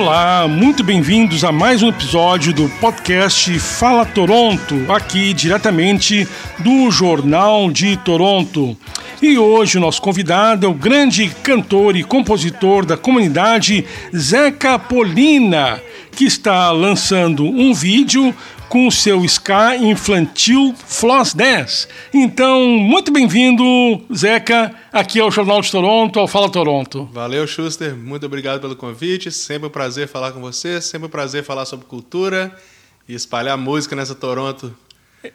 Olá, muito bem-vindos a mais um episódio do podcast Fala Toronto, aqui diretamente do Jornal de Toronto. E hoje o nosso convidado é o grande cantor e compositor da comunidade Zeca Polina, que está lançando um vídeo com o seu ska infantil Floss Dance. Então, muito bem-vindo, Zeca, aqui ao Jornal de Toronto, ao Fala Toronto. Valeu, Schuster. Muito obrigado pelo convite. Sempre um prazer falar com você, sempre um prazer falar sobre cultura e espalhar música nessa Toronto.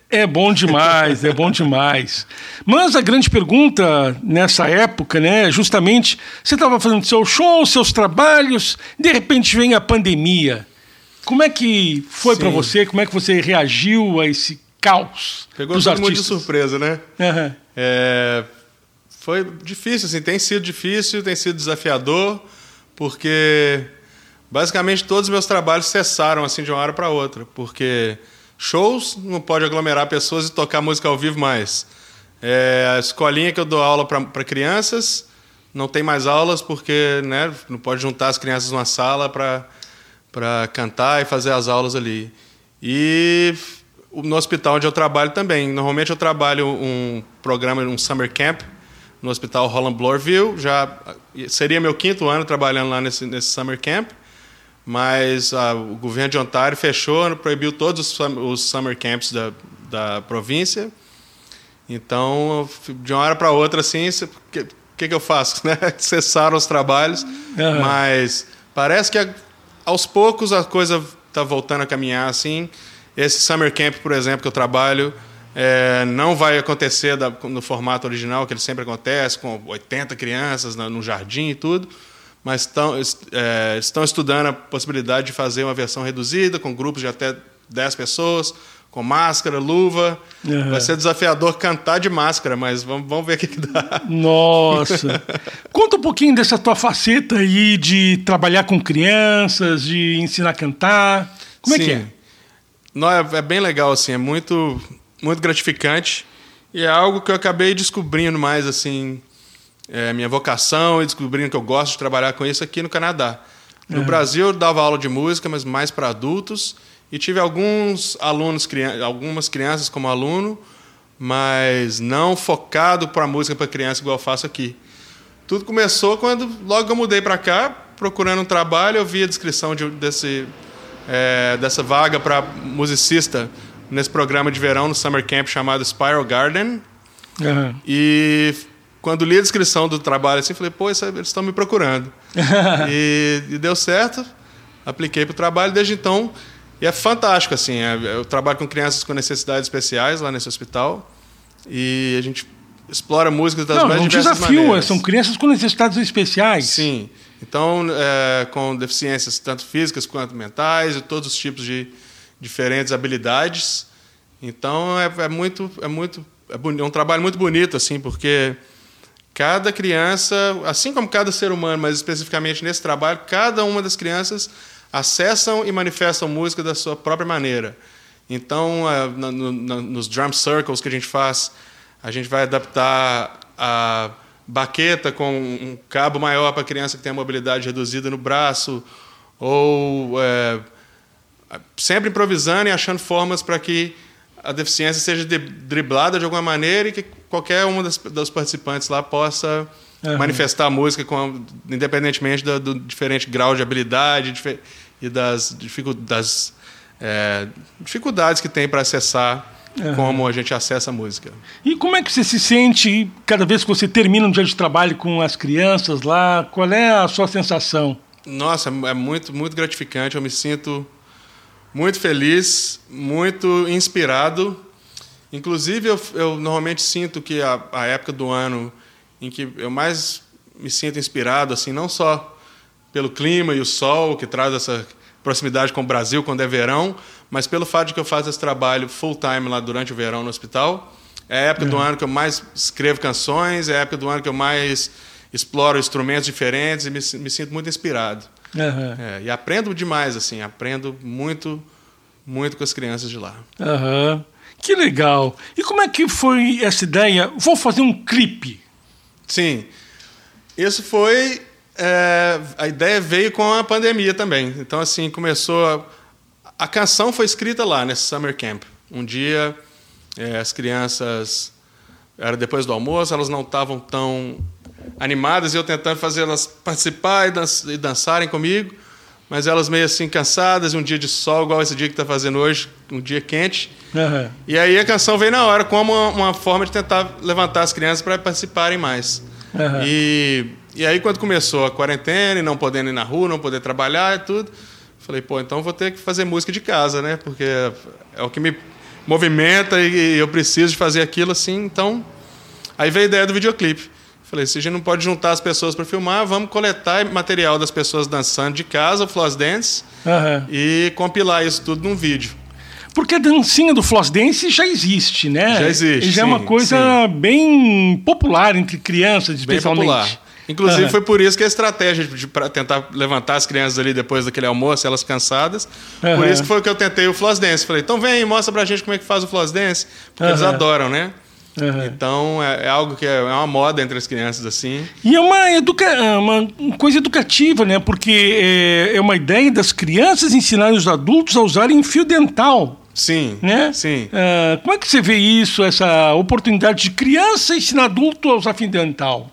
É bom demais, é bom demais. Mas a grande pergunta nessa época, né, justamente, você estava fazendo seu show, seus trabalhos, de repente vem a pandemia. Como é que foi para você? Como é que você reagiu a esse caos Pegou dos artistas? de surpresa, né? Uhum. É, foi difícil, assim, tem sido difícil, tem sido desafiador, porque basicamente todos os meus trabalhos cessaram assim de uma hora para outra, porque shows não pode aglomerar pessoas e tocar música ao vivo mais. É, a escolinha que eu dou aula para crianças não tem mais aulas porque né, não pode juntar as crianças numa sala para para cantar e fazer as aulas ali. E no hospital onde eu trabalho também. Normalmente eu trabalho um programa, um summer camp, no hospital Holland Bloorville. Já seria meu quinto ano trabalhando lá nesse, nesse summer camp, mas ah, o governo de Ontário fechou, proibiu todos os, os summer camps da, da província. Então, de uma hora para outra, assim, o que, que, que, eu faço? Né? Cessaram os trabalhos, uhum. mas parece que aos poucos a coisa está voltando a caminhar assim. Esse summer camp, por exemplo, que eu trabalho, é, não vai acontecer da, no formato original que ele sempre acontece, com 80 crianças no, no jardim e tudo, mas estão, é, estão estudando a possibilidade de fazer uma versão reduzida, com grupos de até 10 pessoas, com máscara, luva. Uhum. Vai ser desafiador cantar de máscara, mas vamos, vamos ver o que, que dá. Nossa! Conta um pouquinho dessa tua faceta aí de trabalhar com crianças, de ensinar a cantar. Como Sim. é que é? Não, é, é bem legal, assim, é muito, muito gratificante. E é algo que eu acabei descobrindo mais, assim, é, minha vocação e descobrindo que eu gosto de trabalhar com isso aqui no Canadá. No uhum. Brasil eu dava aula de música, mas mais para adultos. E tive alguns alunos, algumas crianças como aluno, mas não focado para música para criança igual eu faço aqui. Tudo começou quando logo eu mudei para cá, procurando um trabalho, eu vi a descrição de, desse, é, dessa vaga para musicista nesse programa de verão no Summer Camp chamado Spiral Garden. Uhum. E quando li a descrição do trabalho, assim, falei, pô, eles estão me procurando. e, e deu certo, apliquei para o trabalho, desde então e é fantástico, assim. É, eu trabalho com crianças com necessidades especiais lá nesse hospital. E a gente explora músicas das Não, mais é um diversas desafio, maneiras. são crianças com necessidades especiais. Sim. Então, é, com deficiências tanto físicas quanto mentais, e todos os tipos de diferentes habilidades. Então, é, é muito, é muito, é, é um trabalho muito bonito, assim, porque cada criança, assim como cada ser humano, mas especificamente nesse trabalho, cada uma das crianças acessam e manifestam música da sua própria maneira. Então, no, nos drum circles que a gente faz, a gente vai adaptar a baqueta com um cabo maior para criança que tem a mobilidade reduzida no braço, ou é, sempre improvisando e achando formas para que a deficiência seja driblada de alguma maneira e que qualquer um das, dos participantes lá possa uhum. manifestar a música com, independentemente do, do diferente grau de habilidade, e das, das é, dificuldades que tem para acessar uhum. como a gente acessa a música. E como é que você se sente cada vez que você termina um dia de trabalho com as crianças lá? Qual é a sua sensação? Nossa, é muito, muito gratificante. Eu me sinto muito feliz, muito inspirado. Inclusive, eu, eu normalmente sinto que a, a época do ano em que eu mais me sinto inspirado, assim, não só pelo clima e o sol que traz essa proximidade com o Brasil quando é verão, mas pelo fato de que eu faço esse trabalho full time lá durante o verão no hospital. É a época do ano que eu mais escrevo canções, é a época do ano que eu mais exploro instrumentos diferentes e me, me sinto muito inspirado. Uhum. É, e aprendo demais, assim, aprendo muito, muito com as crianças de lá. Uhum. Que legal! E como é que foi essa ideia? Vou fazer um clipe. Sim. Isso foi É, a ideia veio com a pandemia também. Então, assim, começou. A, a canção foi escrita lá nesse Summer Camp. Um dia, é, as crianças. Era depois do almoço, elas não estavam tão animadas e eu tentando fazer elas participar e, e dançarem comigo, mas elas meio assim cansadas, um dia de sol, igual esse dia que está fazendo hoje, um dia quente. Uhum. E aí a canção veio na hora como uma, uma forma de tentar levantar as crianças para participarem mais. Uhum. E e aí, quando começou a quarentena e não podendo ir na rua, não poder trabalhar e tudo, falei, pô, então vou ter que fazer música de casa, né? Porque é o que me movimenta e eu preciso de fazer aquilo assim. Então, aí veio a ideia do videoclipe. Falei, se a gente não pode juntar as pessoas para filmar, vamos coletar material das pessoas dançando de casa, o Floss Dance, uhum. e compilar isso tudo num vídeo. Porque a dancinha do Floss Dance já existe, né? Já existe. Já sim, é uma coisa sim. bem popular entre crianças, especialmente. Bem popular. Inclusive, uhum. foi por isso que a estratégia de, para tentar levantar as crianças ali depois daquele almoço, elas cansadas. Uhum. Por isso que foi que eu tentei o Floss Dance. Falei, então vem, mostra pra gente como é que faz o Floss Dance. Porque uhum. eles adoram, né? Então é, é, algo que é, é, uma moda entre as crianças assim. E é uma, educa é uma coisa educativa, né? Porque é, é uma ideia das crianças ensinarem os adultos a usarem fio dental. Sim. Né? Sim. Uh, como é que você vê isso, essa oportunidade de criança ensinar adulto a usar fio dental?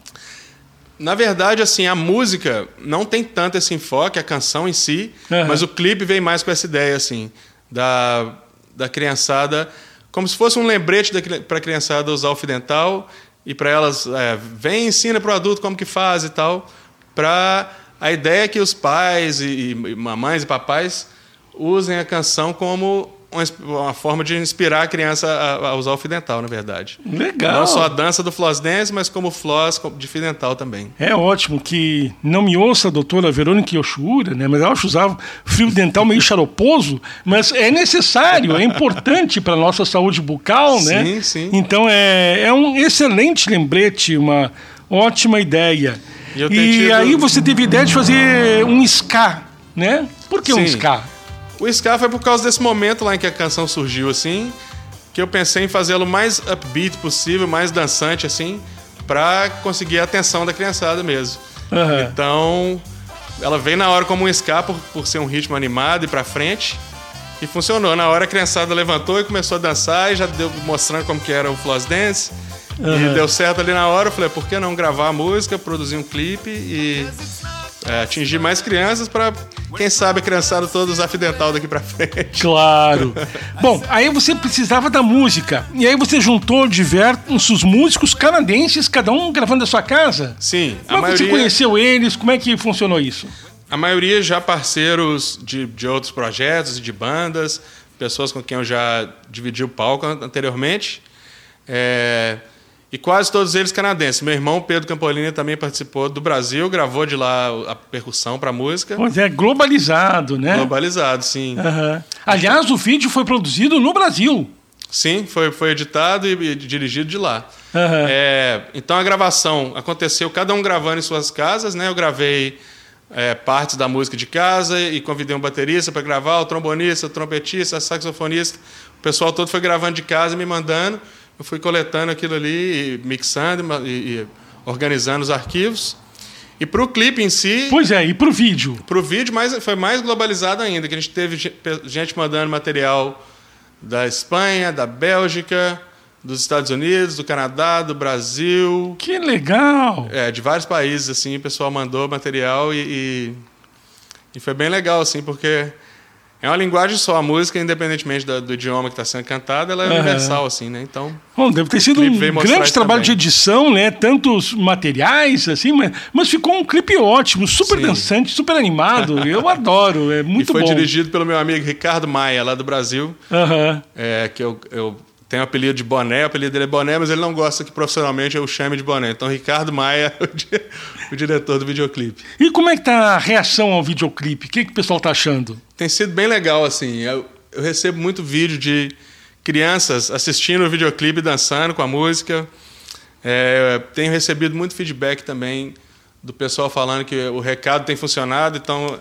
Na verdade, assim, a música não tem tanto esse enfoque, a canção em si, uhum. mas o clipe vem mais com essa ideia, assim, da, da criançada, como se fosse um lembrete para a criançada usar o fio dental e para elas, é, vem ensina para o adulto como que faz e tal, para a ideia que os pais e, e mamães e papais usem a canção como uma forma de inspirar a criança a, a, usar o fio dental, na verdade. Legal. Não só a dança do floss dance, mas como floss de fio dental também. É ótimo que não me ouça a doutora Verônica Yoshura, né? Mas ela usava fio dental meio xaroposo, mas é necessário, é importante para a nossa saúde bucal, né? Sim, sim. Então é, é um excelente lembrete, uma ótima ideia. E, e tido... aí você teve ideia de fazer um ska, né? Por que sim. um ska? O ska foi por causa desse momento lá em que a canção surgiu, assim, que eu pensei em fazê-lo mais upbeat possível, mais dançante, assim, para conseguir a atenção da criançada mesmo. Uhum. Então, ela veio na hora como um ska por, por ser um ritmo animado e para frente. E funcionou. Na hora a criançada levantou e começou a dançar e já deu mostrando como que era o floss dance. Uhum. E deu certo ali na hora. Eu falei, por que não gravar a música, produzir um clipe e é, atingir mais crianças para, quem sabe, a criançada toda usar dental daqui para frente. Claro. Bom, aí você precisava da música. E aí você juntou diversos músicos canadenses, cada um gravando a sua casa? Sim. Como a maioria... você conheceu eles? Como é que funcionou isso? A maioria já parceiros de, de outros projetos e de bandas, pessoas com quem eu já dividi o palco anteriormente. É, e quase todos eles canadenses. Meu irmão Pedro Campolini também participou do Brasil, gravou de lá a percussão para a música. Pois é, globalizado, né? Globalizado, sim. Uhum. Aliás, o vídeo foi produzido no Brasil. Sim, foi, foi editado e, e dirigido de lá. Uhum. É, então a gravação aconteceu, cada um gravando em suas casas, né? Eu gravei é, partes da música de casa e convidei um baterista para gravar, o trombonista, o trompetista, o saxofonista. O pessoal todo foi gravando de casa e me mandando eu fui coletando aquilo ali, mixando e, e organizando os arquivos. E para o clipe em si. Pois é, e para o vídeo? Para o vídeo mais, foi mais globalizado ainda, que a gente teve gente mandando material da Espanha, da Bélgica, dos Estados Unidos, do Canadá, do Brasil. Que legal! É, de vários países, assim, o pessoal mandou material e, e, e foi bem legal, assim, porque é uma linguagem só, a música, independentemente do, do idioma que está sendo cantada, ela é universal, assim, né? Então. Bom, deve ter sido um grande trabalho também. de edição, né? Tantos materiais, assim, mas, mas ficou um clipe ótimo, super Sim. dançante, super animado. Eu adoro, é muito bom. E foi bom. dirigido pelo meu amigo Ricardo Maia, lá do Brasil. Uhum. É, que eu, eu tem o apelido de Boné, o apelido dele é Boné, mas ele não gosta que profissionalmente eu chame de Boné. Então, Ricardo Maia o, diretor do videoclipe. E como é que tá a reação ao videoclipe? O que, que o pessoal tá achando? Tem sido bem legal, assim. Eu, eu recebo muito vídeo de crianças assistindo o videoclipe, dançando com a música. É, tenho recebido muito feedback também do pessoal falando que o recado tem funcionado, então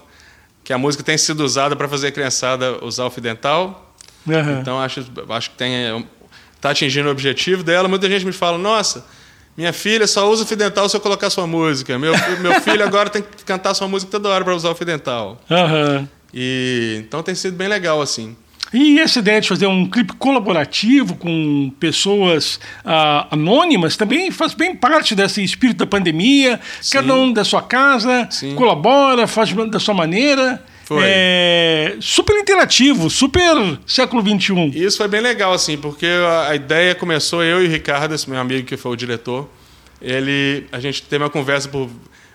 que a música tem sido usada para fazer a criançada usar o fio dental. Uhum. Então acho, acho que tem está atingindo o objetivo dela. Muita gente me fala, nossa, Minha filha só usa o fio dental se eu colocar sua música. Meu, meu filho agora tem que cantar sua música toda hora para usar o fio dental. Aham. E então tem sido bem legal assim. E essa ideia de fazer um clipe colaborativo com pessoas ah, anônimas também faz bem parte desse espírito da pandemia. Sim. Cada um da sua casa Sim. colabora, faz da sua maneira. Foi. É, super interativo, super século XXI. Isso foi bem legal, assim, porque a, ideia começou, eu e o Ricardo, esse meu amigo que foi o diretor, ele, a gente teve uma conversa por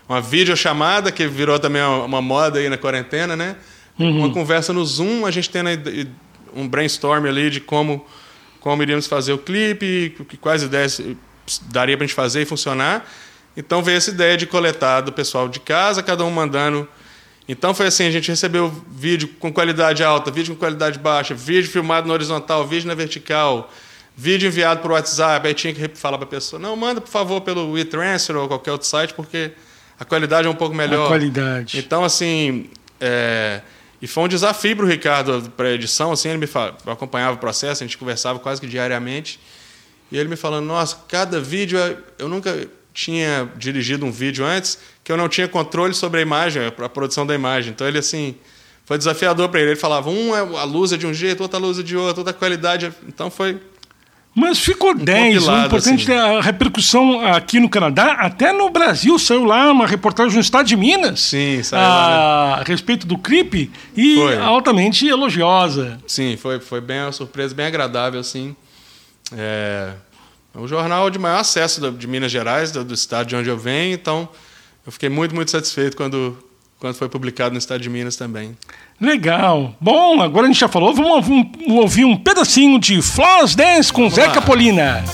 uma videochamada, que virou também uma, moda aí na quarentena, né? Uma conversa no Zoom, a gente tendo um brainstorm ali de como, como iríamos fazer o clipe, quais ideias daria para a gente fazer e funcionar. Então veio essa ideia de coletar do pessoal de casa, cada um mandando então foi assim, a gente recebeu vídeo com qualidade alta, vídeo com qualidade baixa, vídeo filmado na horizontal, vídeo na vertical, vídeo enviado por WhatsApp, aí tinha que falar para a pessoa, não, manda por favor pelo WeTransfer ou qualquer outro site, porque a qualidade é um pouco melhor. A qualidade. Então, assim, é, e foi um desafio para o Ricardo para a edição, assim, ele me fala, eu acompanhava o processo, a gente conversava quase que diariamente, e ele me falando, nossa, cada vídeo, é- eu nunca tinha dirigido um vídeo antes que eu não tinha controle sobre a imagem, a produção da imagem. Então ele assim foi desafiador para ele. Ele falava, um é a luz é de um jeito, outra luz é de outro, outra qualidade. é-" Então foi Mas ficou 10. O importante assim. é a repercussão aqui no Canadá, até no Brasil. Saiu lá uma reportagem no estado de Minas. Sim, saiu lá, a, a respeito do clipe e Foi. altamente elogiosa. Sim, foi, foi bem uma surpresa, bem agradável, assim. É o jornal de maior acesso de Minas Gerais, do, do estado de onde eu venho, então eu fiquei muito, muito satisfeito quando, quando foi publicado no estado de Minas também. Legal. Bom, agora a gente já falou. Vamos, vamos ouvir um pedacinho de Floss Dance com Zeca lá. Polina.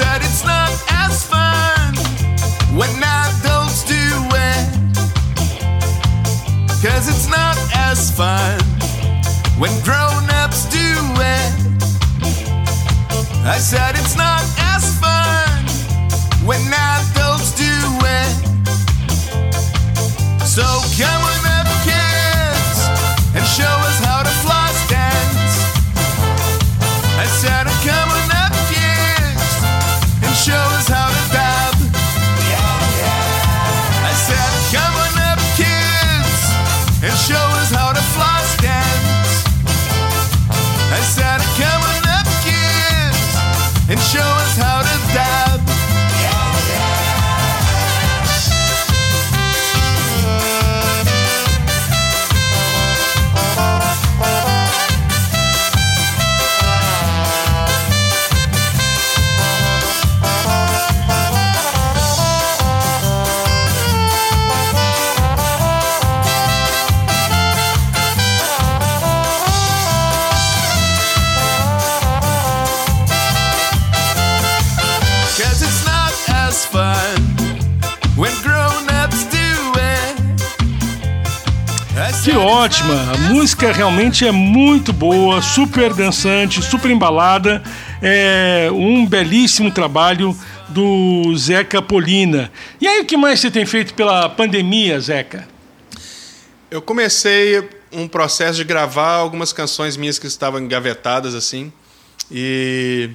Said it's not as fun when adults do it. Cause it's not as fun when grown ups do it. I said fun when grown-ups do it. Que ótima! A música realmente é muito boa, super dançante, super embalada. É um belíssimo trabalho do Zeca Polina. E aí, o que mais você tem feito pela pandemia, Zeca? Eu comecei um processo de gravar algumas canções minhas que estavam engavetadas assim. E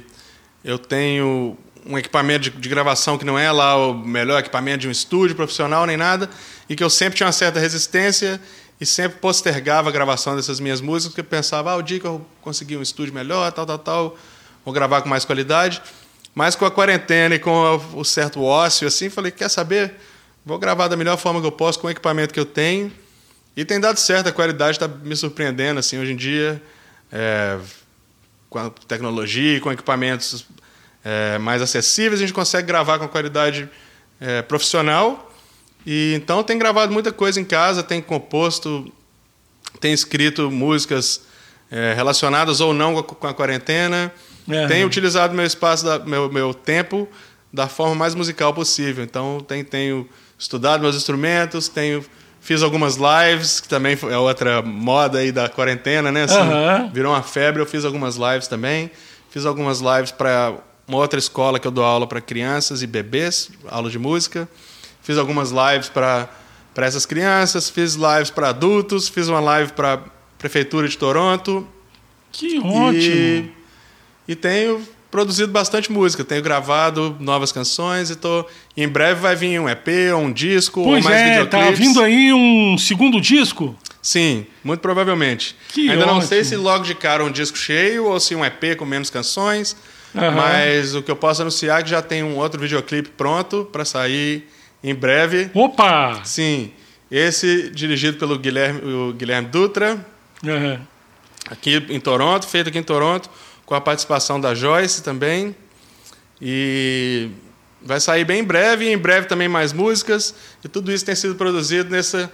eu tenho um equipamento de, de gravação que não é lá o melhor equipamento de um estúdio profissional nem nada, e que eu sempre tinha uma certa resistência e sempre postergava a gravação dessas minhas músicas, porque eu pensava, ah, o dia que eu conseguir um estúdio melhor, tal, tal, tal, vou gravar com mais qualidade. Mas com a quarentena e com o certo ócio, assim, falei, quer saber? Vou gravar da melhor forma que eu posso com o equipamento que eu tenho. E tem dado certo, a qualidade está me surpreendendo, assim, hoje em dia, é, com a tecnologia com equipamentos é, mais acessíveis, a gente consegue gravar com qualidade é, profissional. E então tem gravado muita coisa em casa, tem composto, tem escrito músicas é, relacionadas ou não com a, quarentena. Aham. Tenho utilizado meu espaço, da- meu, meu tempo da forma mais musical possível. Então, tem- tenho estudado meus instrumentos, tenho fiz algumas lives, que também é outra moda aí da quarentena, né? Assim. Virou uma febre, eu fiz algumas lives também. Fiz algumas lives para uma outra escola que eu dou aula para crianças e bebês, aula de música. Fiz algumas lives para para essas crianças, fiz lives para adultos, fiz uma live para prefeitura de Toronto Que ótimo. e, e tenho produzido bastante música, tenho gravado novas canções e tô e em breve vai vir um EP ou um disco Pois ou mais é, videoclipes. tá vindo aí um segundo disco. Sim, muito provavelmente. Que Ainda não ótimo. sei se logo de cara um disco cheio ou se um EP com menos canções. Aham. Mas o que eu posso anunciar é que já tem um outro videoclipe pronto para sair em breve. Opa! Sim, esse dirigido pelo Guilherme, o Guilherme Dutra, Aham. aqui em Toronto, feito aqui em Toronto, com a participação da Joyce também. E vai sair bem em breve, e em breve também mais músicas. E tudo isso tem sido produzido nessa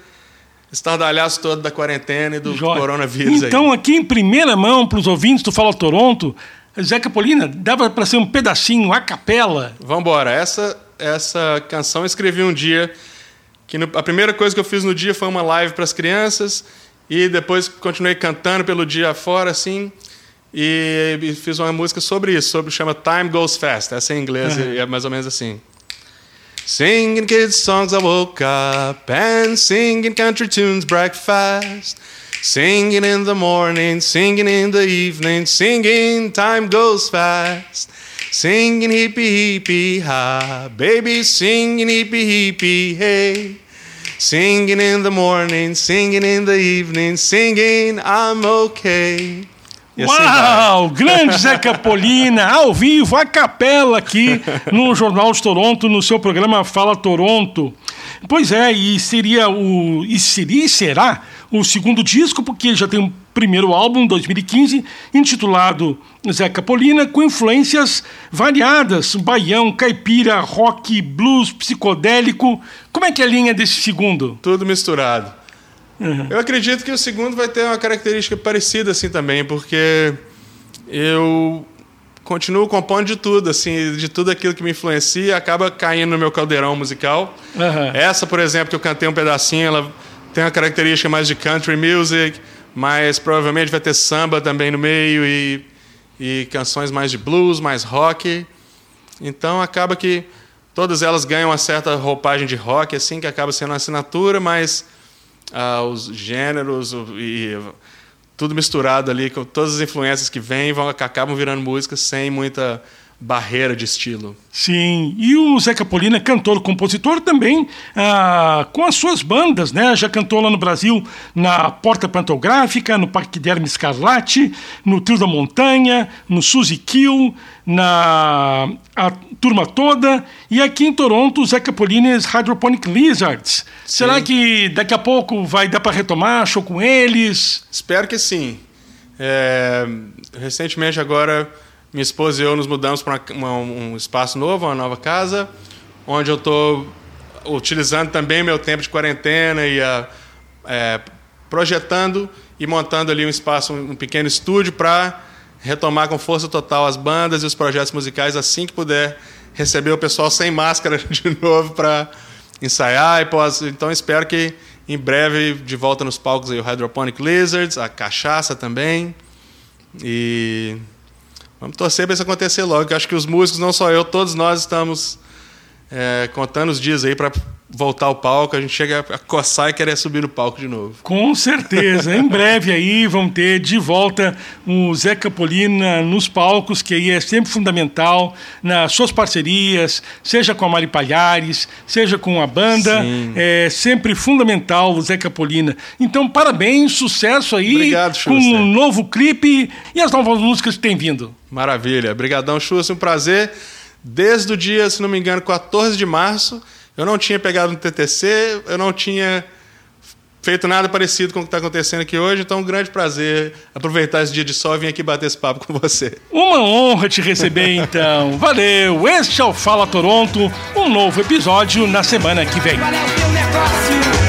estardalhaço todo da quarentena e do Jóia. coronavírus Então, aí. aqui em primeira mão, para os ouvintes do Fala Toronto, Zeca Polina, dava para ser um pedacinho, a capela. Vamos embora. Essa, essa canção eu escrevi um dia que no- a primeira coisa que eu fiz no dia foi uma live para as crianças e depois continuei cantando pelo dia fora assim e, e fiz uma música sobre isso, sobre chama Time Goes Fast. Essa é em inglês e é mais ou menos assim. Singing kids songs I woke up and singing country tunes breakfast. Singing in the morning, singing in the evening, singing time goes fast. Singing hippie hippie ha, baby singing hippie hippie hey. Singing in the morning, singing in the evening, singing I'm okay. Uau! Grande Zeca Polina, ao vivo, a capela aqui no Jornal de Toronto, no seu programa Fala Toronto. Pois é, e seria o. E seria e será o segundo disco, porque já tem um primeiro álbum, 2015, intitulado Zeca Polina, com influências variadas: baião, caipira, rock, blues, psicodélico. Como é que é a linha desse segundo? Tudo misturado. Eu acredito que o segundo vai ter uma característica parecida assim também, porque eu continuo compondo de tudo, assim, de tudo aquilo que me influencia, acaba caindo no meu caldeirão musical. Aham. Essa, por exemplo, que eu cantei um pedacinho, ela tem uma característica mais de country music, mas provavelmente vai ter samba também no meio e, e canções mais de blues, mais rock. Então acaba que todas elas ganham uma certa roupagem de rock, assim, que acaba sendo uma assinatura, mas ah, os gêneros e tudo misturado ali, com todas as influências que vêm, vão, acabam virando músicas sem muita barreira de estilo. Sim, e o Zeca Polina, cantor, compositor também, ah, com as suas bandas, né? Já cantou lá no Brasil na Porta Pantográfica, no Parque Derme Escarlate, no Trio da Montanha, no Suzy Kill, na a turma toda, e aqui em Toronto, Zeca Polina's Hydroponic Lizards. Será que daqui a pouco vai dar para retomar show com eles? Espero que sim. É, recentemente agora minha esposa e eu nos mudamos para um espaço novo, uma nova casa, onde eu estou utilizando também meu tempo de quarentena e ah, é, projetando e montando ali um espaço, um pequeno estúdio para retomar com força total as bandas e os projetos musicais assim que puder receber o pessoal sem máscara de novo para ensaiar pós. Então espero que em breve de volta nos palcos aí o Hydroponic Lizards, a cachaça também. E vamos torcer para isso acontecer logo. que acho que os músicos, não só eu, todos nós estamos é, contando os dias aí para voltar ao palco. A gente chega a coçar e querer subir no palco de novo. Com certeza. em breve aí vão ter de volta o Zeca Polina nos palcos, que aí é sempre fundamental nas suas parcerias, seja com a Mari Palhares, seja com a banda. Sim. É sempre fundamental o Zeca Polina. Então, parabéns, sucesso aí Obrigado, com Schuster. um novo clipe e as novas músicas que têm vindo. Maravilha. Obrigadão, Chus. Um prazer. Desde o dia, se não me engano, 14 de março, eu não tinha pegado no TTC, eu não tinha feito nada parecido com o que está acontecendo aqui hoje. Então, um grande prazer aproveitar esse dia de sol e vir aqui bater esse papo com você. Uma honra te receber, então. Valeu. Este é o Fala Toronto, um novo episódio na semana que vem. Qual é o teu negócio?